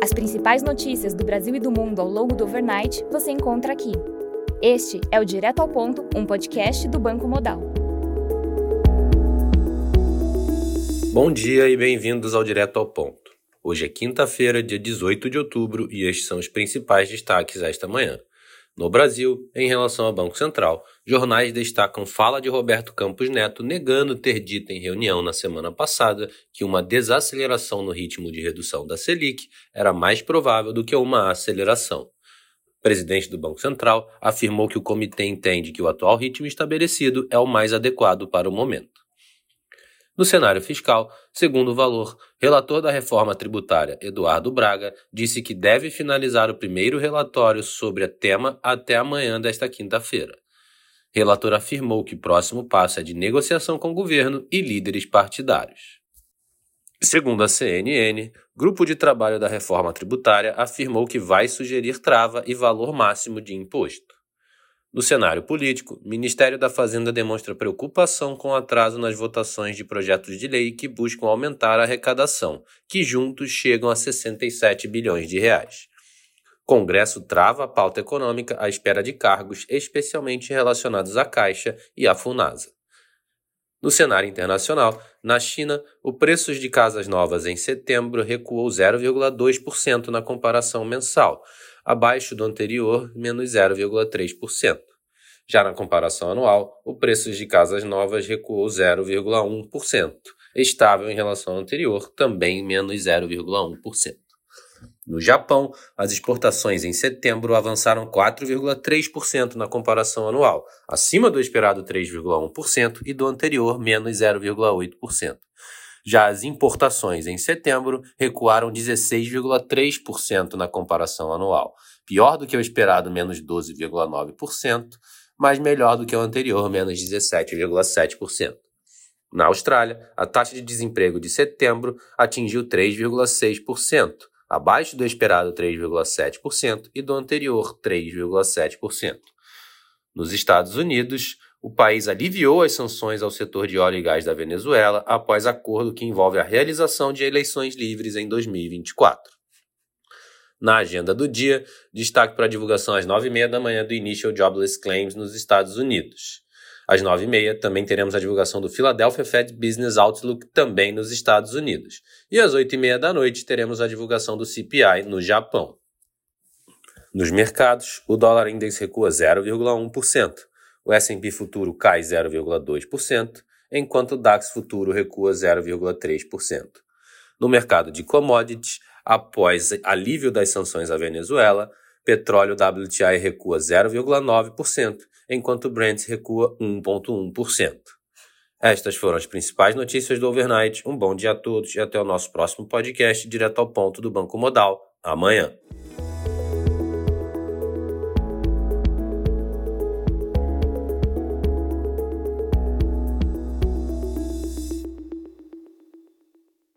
As principais notícias do Brasil e do mundo ao longo do overnight você encontra aqui. Este é o Direto ao Ponto, um podcast do Banco Modal. Bom dia e bem-vindos ao Direto ao Ponto. Hoje é quinta-feira, dia 18 de outubro, e estes são os principais destaques esta manhã. No Brasil, em relação ao Banco Central, jornais destacam fala de Roberto Campos Neto negando ter dito em reunião na semana passada que uma desaceleração no ritmo de redução da Selic era mais provável do que uma aceleração. O presidente do Banco Central afirmou que o comitê entende que o atual ritmo estabelecido é o mais adequado para o momento. No cenário fiscal, segundo o valor, relator da reforma tributária, Eduardo Braga, disse que deve finalizar o primeiro relatório sobre a tema até amanhã desta quinta-feira. Relator afirmou que o próximo passo é de negociação com o governo e líderes partidários. Segundo a CNN, grupo de trabalho da reforma tributária afirmou que vai sugerir trava e valor máximo de imposto. No cenário político, o Ministério da Fazenda demonstra preocupação com o atraso nas votações de projetos de lei que buscam aumentar a arrecadação, que juntos chegam a 67 bilhões de reais. Congresso trava a pauta econômica à espera de cargos, especialmente relacionados à Caixa e à Funasa. No cenário internacional, na China, o preço de casas novas em setembro recuou 0,2% na comparação mensal, abaixo do anterior, menos 0,3%. Já na comparação anual, o preço de casas novas recuou 0,1%, estável em relação ao anterior, também menos 0,1%. No Japão, as exportações em setembro avançaram 4,3% na comparação anual, acima do esperado 3,1% e do anterior menos 0,8%. Já as importações em setembro recuaram 16,3% na comparação anual, pior do que o esperado menos 12,9%, mas melhor do que o anterior menos 17,7%. Na Austrália, a taxa de desemprego de setembro atingiu 3,6%, abaixo do esperado 3,7% e do anterior 3,7%. Nos Estados Unidos, o país aliviou as sanções ao setor de óleo e gás da Venezuela após acordo que envolve a realização de eleições livres em 2024. Na agenda do dia, destaque para a divulgação às 9h30 da manhã do Initial Jobless Claims nos Estados Unidos. Às 9h30 também teremos a divulgação do Philadelphia Fed Business Outlook também nos Estados Unidos. E às 8h30 da noite teremos a divulgação do CPI no Japão. Nos mercados, o dólar index recua 0,1%. O S&P futuro cai 0,2%, enquanto o DAX futuro recua 0,3%. No mercado de commodities, após alívio das sanções à Venezuela, petróleo WTI recua 0,9%, enquanto o Brent recua 1,1%. Estas foram as principais notícias do overnight. Um bom dia a todos e até o nosso próximo podcast direto ao ponto do Banco Modal, amanhã.